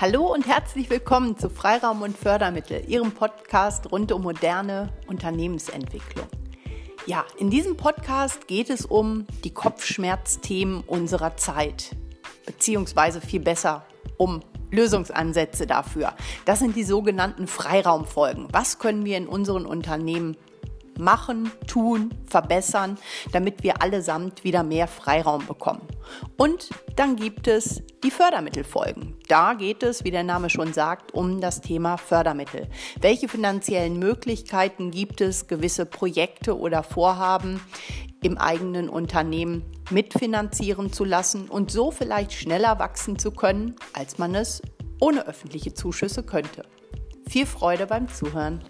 Hallo und herzlich willkommen zu Freiraum und Fördermittel, Ihrem Podcast rund um moderne Unternehmensentwicklung. Ja, in diesem Podcast geht es um die Kopfschmerzthemen unserer Zeit, beziehungsweise viel besser um Lösungsansätze dafür. Das sind die sogenannten Freiraumfolgen. Was können wir in unseren Unternehmen machen, tun, verbessern, damit wir allesamt wieder mehr Freiraum bekommen. Und dann gibt es die Fördermittelfolgen. Da geht es, wie der Name schon sagt, um das Thema Fördermittel. Welche finanziellen Möglichkeiten gibt es, gewisse Projekte oder Vorhaben im eigenen Unternehmen mitfinanzieren zu lassen und so vielleicht schneller wachsen zu können, als man es ohne öffentliche Zuschüsse könnte. Viel Freude beim Zuhören.